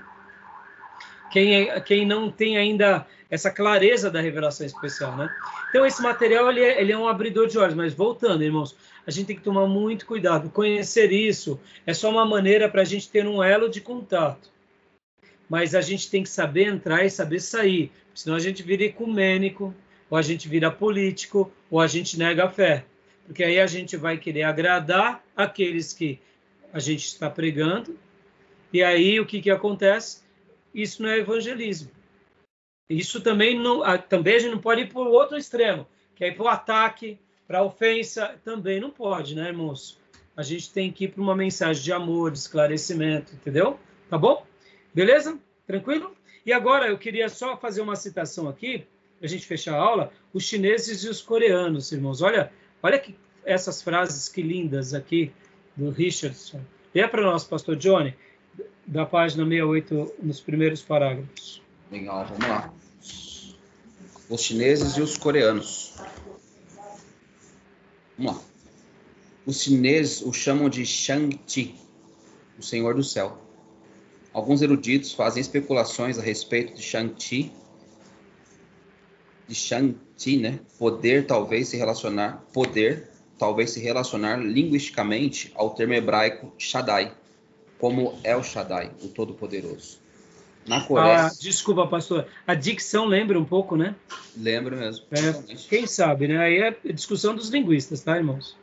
Quem, é, quem não tem ainda essa clareza da revelação especial, né? Então, esse material ele é, ele é um abridor de olhos, mas voltando, irmãos, a gente tem que tomar muito cuidado. Conhecer isso é só uma maneira para a gente ter um elo de contato mas a gente tem que saber entrar e saber sair, senão a gente vira ecumênico, ou a gente vira político, ou a gente nega a fé. Porque aí a gente vai querer agradar aqueles que a gente está pregando, e aí o que, que acontece? Isso não é evangelismo. Isso também não, também a gente não pode ir para o outro extremo, quer ir para o ataque, para a ofensa, também não pode, né, irmãos? A gente tem que ir para uma mensagem de amor, de esclarecimento, entendeu? Tá bom? Beleza? Tranquilo? E agora eu queria só fazer uma citação aqui, para a gente fechar a aula, os chineses e os coreanos, irmãos. Olha, olha que essas frases que lindas aqui do Richardson. Lê para nós, pastor Johnny, da página 68, nos primeiros parágrafos. Legal, vamos lá. Os chineses e os coreanos. Vamos lá. Os chineses o chamam de Shang-Chi, o Senhor do Céu. Alguns eruditos fazem especulações a respeito de Shang-Chi, de Shang-Chi, né? Poder talvez se relacionar, poder talvez se relacionar linguisticamente ao termo hebraico Shaddai, como El Shaddai, o Todo-Poderoso. Na Coreia. Ah, desculpa, pastor. A dicção lembra um pouco, né? Lembra mesmo. É, quem sabe, né? Aí é discussão dos linguistas, tá, irmãos?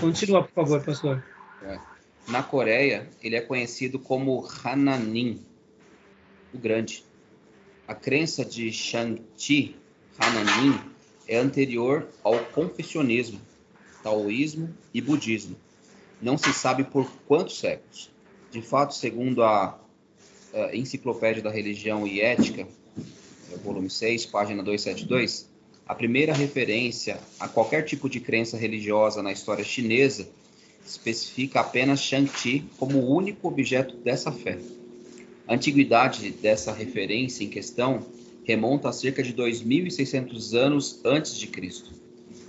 Continua, por favor, pastor. É. Na Coreia, ele é conhecido como Hananin, o Grande. A crença de Shang-Chi, Hananin, é anterior ao confessionismo, taoísmo e budismo. Não se sabe por quantos séculos. De fato, segundo a, a Enciclopédia da Religião e Ética, volume 6, página 272, a primeira referência a qualquer tipo de crença religiosa na história chinesa especifica apenas Shang-Chi como o único objeto dessa fé. A antiguidade dessa referência em questão remonta a cerca de 2.600 anos antes de Cristo.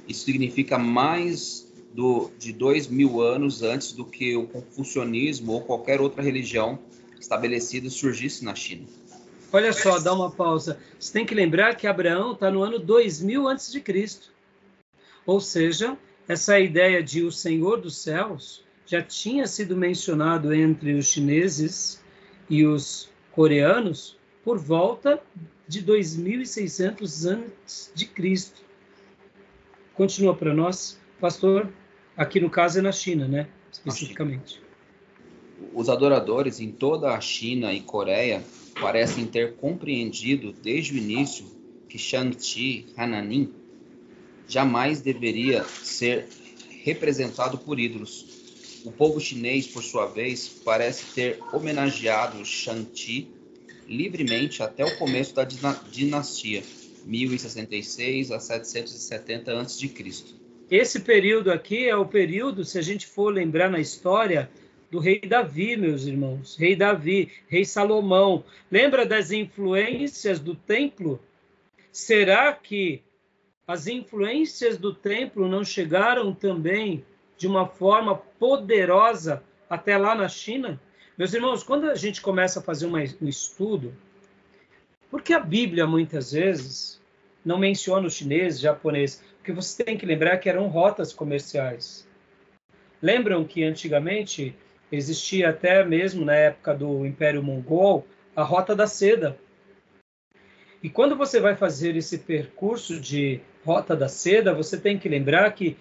Isso significa mais do, de dois mil anos antes do que o confucionismo ou qualquer outra religião estabelecida surgisse na China. Olha só, dá uma pausa. Você tem que lembrar que Abraão está no ano 2000 antes de Cristo. Ou seja, essa ideia de o Senhor dos céus já tinha sido mencionado entre os chineses e os coreanos por volta de 2600 antes de Cristo. Continua para nós, pastor. Aqui no caso é na China, né? Especificamente. Os adoradores em toda a China e Coreia parecem ter compreendido desde o início que Shang-Chi Hananin jamais deveria ser representado por ídolos. O povo chinês, por sua vez, parece ter homenageado Shang-Chi livremente até o começo da dinastia, 1066 a 770 a.C. Esse período aqui é o período, se a gente for lembrar na história, do rei Davi, meus irmãos. Rei Davi, rei Salomão. Lembra das influências do templo? Será que as influências do templo não chegaram também de uma forma poderosa até lá na China? Meus irmãos, quando a gente começa a fazer um estudo, porque a Bíblia muitas vezes não menciona o chinês, japonês, porque você tem que lembrar que eram rotas comerciais. Lembram que antigamente Existia até mesmo na época do Império Mongol a Rota da Seda. E quando você vai fazer esse percurso de Rota da Seda, você tem que lembrar que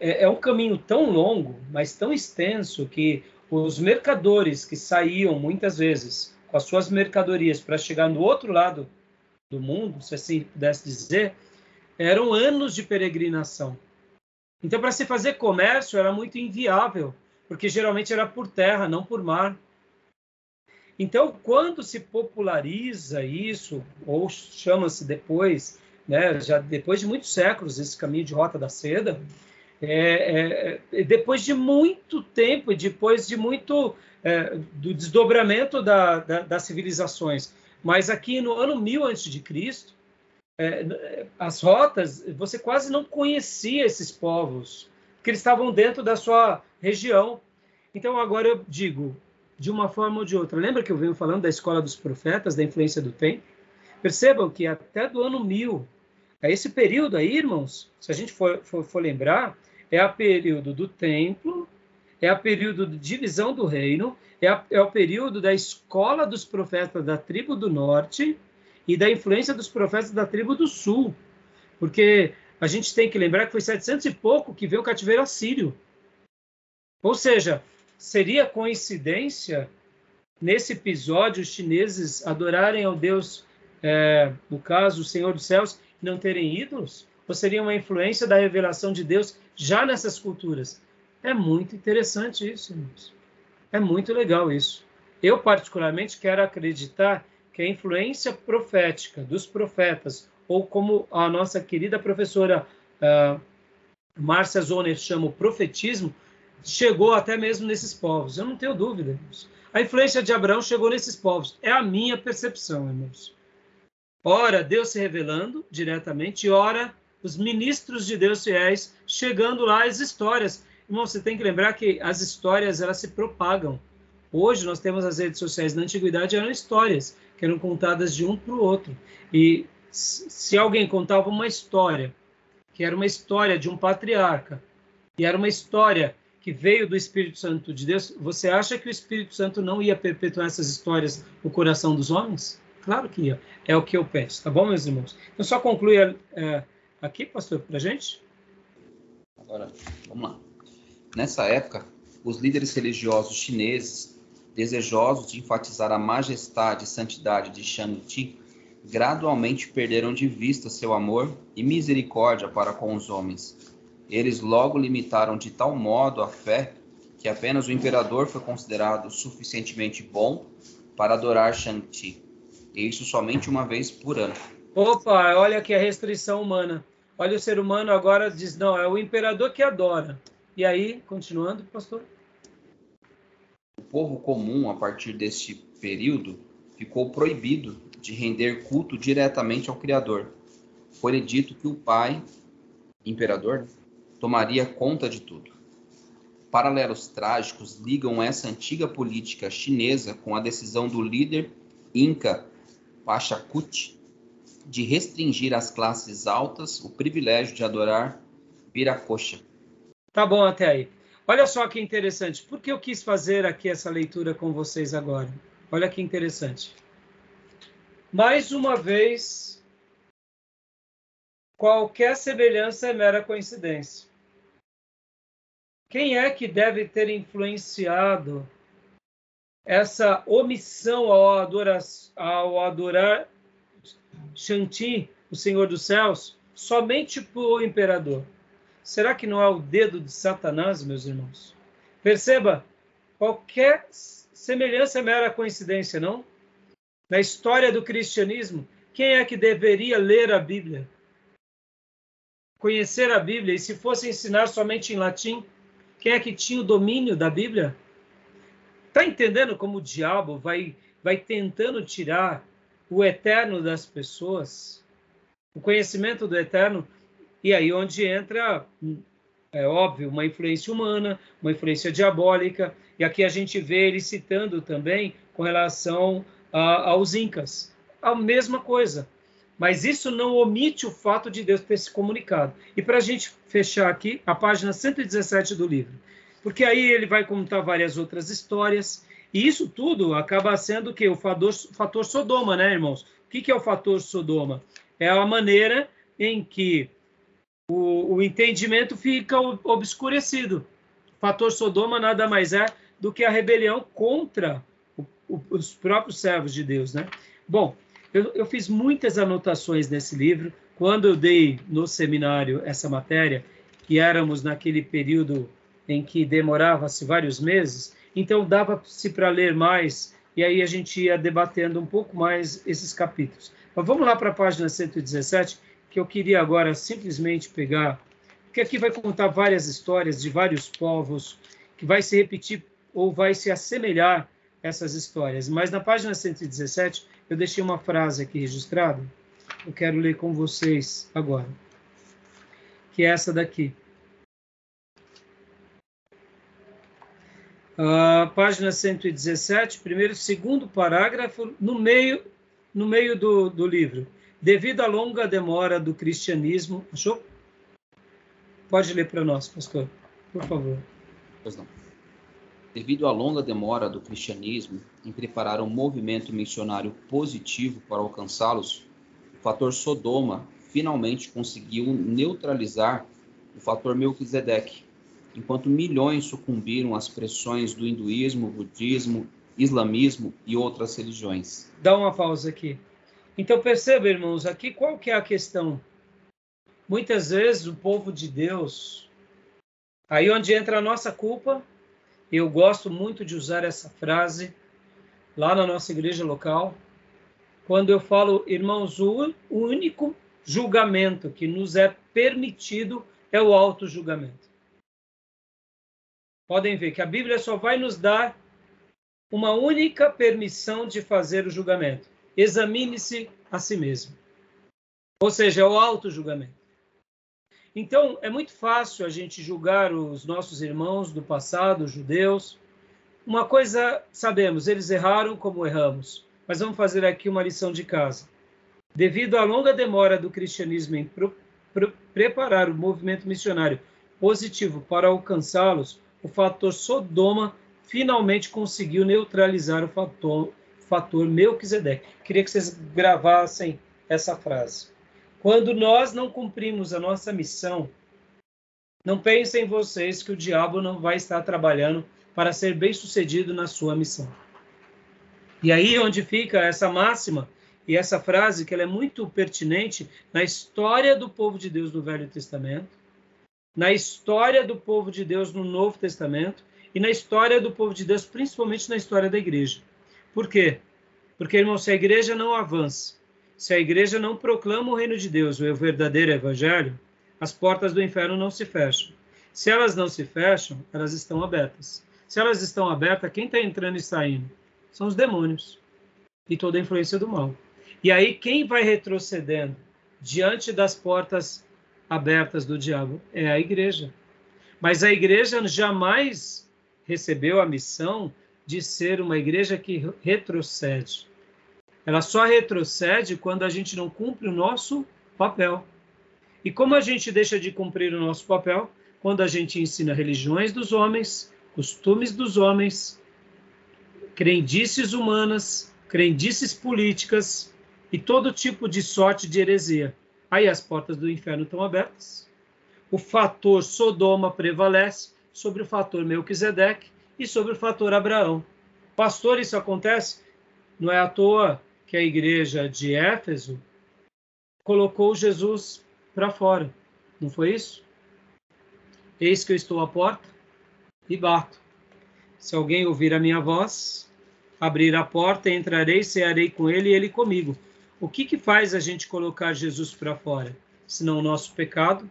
é, é um caminho tão longo, mas tão extenso, que os mercadores que saíam muitas vezes com as suas mercadorias para chegar no outro lado do mundo, se assim pudesse dizer, eram anos de peregrinação. Então, para se fazer comércio era muito inviável porque geralmente era por terra, não por mar. Então, quando se populariza isso, ou chama-se depois, né, já depois de muitos séculos, esse caminho de rota da seda, é, é, é depois de muito tempo depois de muito é, do desdobramento da, da, das civilizações, mas aqui no ano 1000 antes de Cristo, é, as rotas você quase não conhecia esses povos, porque eles estavam dentro da sua região. Então, agora eu digo, de uma forma ou de outra, lembra que eu venho falando da escola dos profetas, da influência do tempo? Percebam que até do ano 1000, é esse período aí, irmãos, se a gente for, for, for lembrar, é o período do templo, é o período de divisão do reino, é, a, é o período da escola dos profetas da tribo do norte e da influência dos profetas da tribo do sul. Porque a gente tem que lembrar que foi 700 e pouco que veio o cativeiro assírio. Ou seja, seria coincidência nesse episódio os chineses adorarem ao Deus, é, no caso, o Senhor dos Céus, não terem ídolos? ou seria uma influência da revelação de Deus já nessas culturas. É muito interessante isso, irmãos. É muito legal isso. Eu, particularmente, quero acreditar que a influência profética dos profetas, ou como a nossa querida professora uh, Márcia Zoner chama o profetismo, chegou até mesmo nesses povos. Eu não tenho dúvida. Irmãos. A influência de Abraão chegou nesses povos. É a minha percepção, irmãos. Ora, Deus se revelando diretamente, ora, os ministros de Deus fiéis chegando lá as histórias. Irmão, você tem que lembrar que as histórias elas se propagam. Hoje nós temos as redes sociais. Na antiguidade eram histórias que eram contadas de um para o outro. E se alguém contava uma história, que era uma história de um patriarca, e era uma história que veio do Espírito Santo de Deus, você acha que o Espírito Santo não ia perpetuar essas histórias no coração dos homens? Claro que ia. É o que eu penso, tá bom, meus irmãos? Então, só conclui é, aqui, pastor, para gente. Agora, vamos lá. Nessa época, os líderes religiosos chineses, desejosos de enfatizar a majestade e santidade de Shang-Chi, gradualmente perderam de vista seu amor e misericórdia para com os homens. Eles logo limitaram de tal modo a fé que apenas o imperador foi considerado suficientemente bom para adorar Shang-Chi, e isso somente uma vez por ano. Opa, olha aqui a restrição humana. Olha o ser humano agora diz, não, é o imperador que adora. E aí, continuando, pastor? O povo comum, a partir deste período, ficou proibido de render culto diretamente ao Criador. Foi-lhe dito que o pai, imperador, tomaria conta de tudo. Paralelos trágicos ligam essa antiga política chinesa com a decisão do líder inca Pachacuti de restringir às classes altas o privilégio de adorar Viracocha. Tá bom até aí. Olha só que interessante. Por que eu quis fazer aqui essa leitura com vocês agora? Olha que interessante. Mais uma vez, qualquer semelhança é mera coincidência. Quem é que deve ter influenciado essa omissão ao adorar, ao adorar Shanti, o Senhor dos Céus, somente para o imperador? Será que não é o dedo de Satanás, meus irmãos? Perceba, qualquer semelhança é mera coincidência, não? Na história do cristianismo, quem é que deveria ler a Bíblia? Conhecer a Bíblia, e se fosse ensinar somente em latim, quem é que tinha o domínio da Bíblia? Está entendendo como o diabo vai, vai tentando tirar o eterno das pessoas? O conhecimento do eterno, e aí onde entra, é óbvio, uma influência humana, uma influência diabólica, e aqui a gente vê ele citando também com relação a, aos incas. A mesma coisa. Mas isso não omite o fato de Deus ter se comunicado. E para a gente fechar aqui, a página 117 do livro. Porque aí ele vai contar várias outras histórias. E isso tudo acaba sendo que o fator, fator Sodoma, né, irmãos? O que, que é o fator Sodoma? É a maneira em que o, o entendimento fica obscurecido. O fator Sodoma nada mais é do que a rebelião contra o, o, os próprios servos de Deus, né? Bom, eu, eu fiz muitas anotações nesse livro. Quando eu dei no seminário essa matéria, que éramos naquele período em que demorava-se vários meses, então dava-se para ler mais e aí a gente ia debatendo um pouco mais esses capítulos. Mas vamos lá para a página 117, que eu queria agora simplesmente pegar, porque aqui vai contar várias histórias de vários povos, que vai se repetir ou vai se assemelhar essas histórias. Mas na página 117 eu deixei uma frase aqui registrada, eu quero ler com vocês agora, que é essa daqui. Uh, página 117, primeiro, segundo parágrafo, no meio, no meio do, do livro. Devido à longa demora do cristianismo. Achou? Pode ler para nós, pastor, por favor. Pois não. Devido à longa demora do cristianismo em preparar um movimento missionário positivo para alcançá-los, o fator Sodoma finalmente conseguiu neutralizar o fator Melquisedeque, enquanto milhões sucumbiram às pressões do hinduísmo, budismo, islamismo e outras religiões. Dá uma pausa aqui. Então perceba, irmãos, aqui qual que é a questão? muitas vezes o povo de Deus, aí onde entra a nossa culpa, eu gosto muito de usar essa frase lá na nossa igreja local, quando eu falo, irmãos, o único julgamento que nos é permitido é o auto-julgamento. Podem ver que a Bíblia só vai nos dar uma única permissão de fazer o julgamento. Examine-se a si mesmo. Ou seja, é o auto-julgamento. Então, é muito fácil a gente julgar os nossos irmãos do passado, os judeus. Uma coisa sabemos, eles erraram como erramos. Mas vamos fazer aqui uma lição de casa. Devido à longa demora do cristianismo em pro, pro, preparar o movimento missionário positivo para alcançá-los, o fator Sodoma finalmente conseguiu neutralizar o fator, fator Melquisedeque. Queria que vocês gravassem essa frase. Quando nós não cumprimos a nossa missão, não pensem vocês que o diabo não vai estar trabalhando para ser bem-sucedido na sua missão. E aí onde fica essa máxima e essa frase que ela é muito pertinente na história do povo de Deus no Velho Testamento, na história do povo de Deus no Novo Testamento e na história do povo de Deus, principalmente na história da igreja. Por quê? Porque, irmão, se a igreja não avança, se a igreja não proclama o reino de Deus, o verdadeiro evangelho, as portas do inferno não se fecham. Se elas não se fecham, elas estão abertas. Se elas estão abertas, quem está entrando e saindo? São os demônios e toda a influência do mal. E aí, quem vai retrocedendo diante das portas abertas do diabo? É a igreja. Mas a igreja jamais recebeu a missão de ser uma igreja que retrocede. Ela só retrocede quando a gente não cumpre o nosso papel. E como a gente deixa de cumprir o nosso papel? Quando a gente ensina religiões dos homens, costumes dos homens, crendices humanas, crendices políticas, e todo tipo de sorte de heresia. Aí as portas do inferno estão abertas. O fator Sodoma prevalece sobre o fator Melquisedeque e sobre o fator Abraão. Pastor, isso acontece? Não é à toa que a igreja de Éfeso colocou Jesus para fora. Não foi isso? Eis que eu estou à porta e bato. Se alguém ouvir a minha voz, abrir a porta, entrarei, cearei com ele e ele comigo. O que, que faz a gente colocar Jesus para fora? Senão o nosso pecado,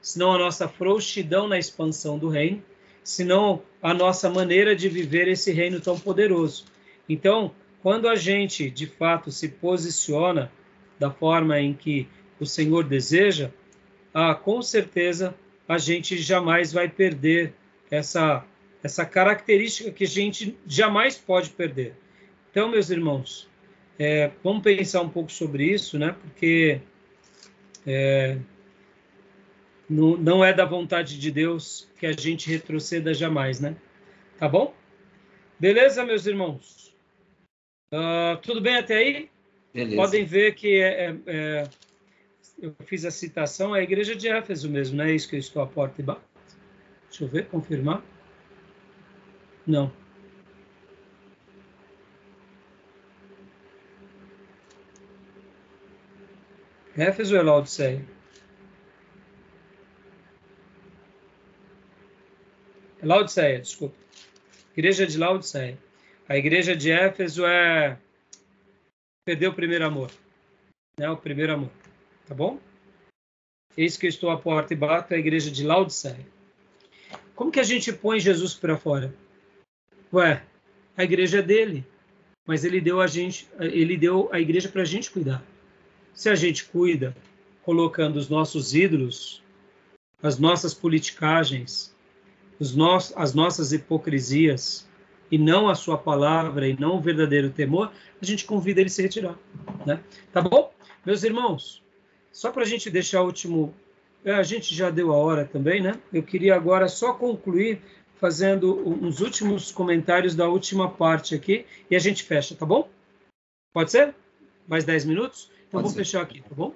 senão a nossa frouxidão na expansão do reino, senão a nossa maneira de viver esse reino tão poderoso. Então, quando a gente de fato se posiciona da forma em que o Senhor deseja, ah, com certeza a gente jamais vai perder essa essa característica que a gente jamais pode perder. Então, meus irmãos, é, vamos pensar um pouco sobre isso, né? Porque é, não, não é da vontade de Deus que a gente retroceda jamais, né? Tá bom? Beleza, meus irmãos? Uh, tudo bem até aí? Beleza. Podem ver que é, é, é, eu fiz a citação, é a igreja de Éfeso mesmo, não é isso que eu estou à porta e bato? Deixa eu ver, confirmar. Não. Éfeso é Laodiceia? Laodiceia, desculpa. Igreja de Laodiceia. A igreja de Éfeso é perdeu o primeiro amor, né? O primeiro amor, tá bom? Eis que eu estou à porta e bato, é a igreja de Laodiceia. Como que a gente põe Jesus para fora? Ué, a igreja é dele, mas ele deu a gente, ele deu a igreja para a gente cuidar. Se a gente cuida colocando os nossos ídolos, as nossas politicagens, nossos, as nossas hipocrisias, e não a sua palavra, e não o verdadeiro temor, a gente convida ele a se retirar. Né? Tá bom? Meus irmãos, só para a gente deixar o último. É, a gente já deu a hora também, né? Eu queria agora só concluir fazendo uns últimos comentários da última parte aqui e a gente fecha, tá bom? Pode ser? Mais 10 minutos? Então, vou fechar aqui, tá bom?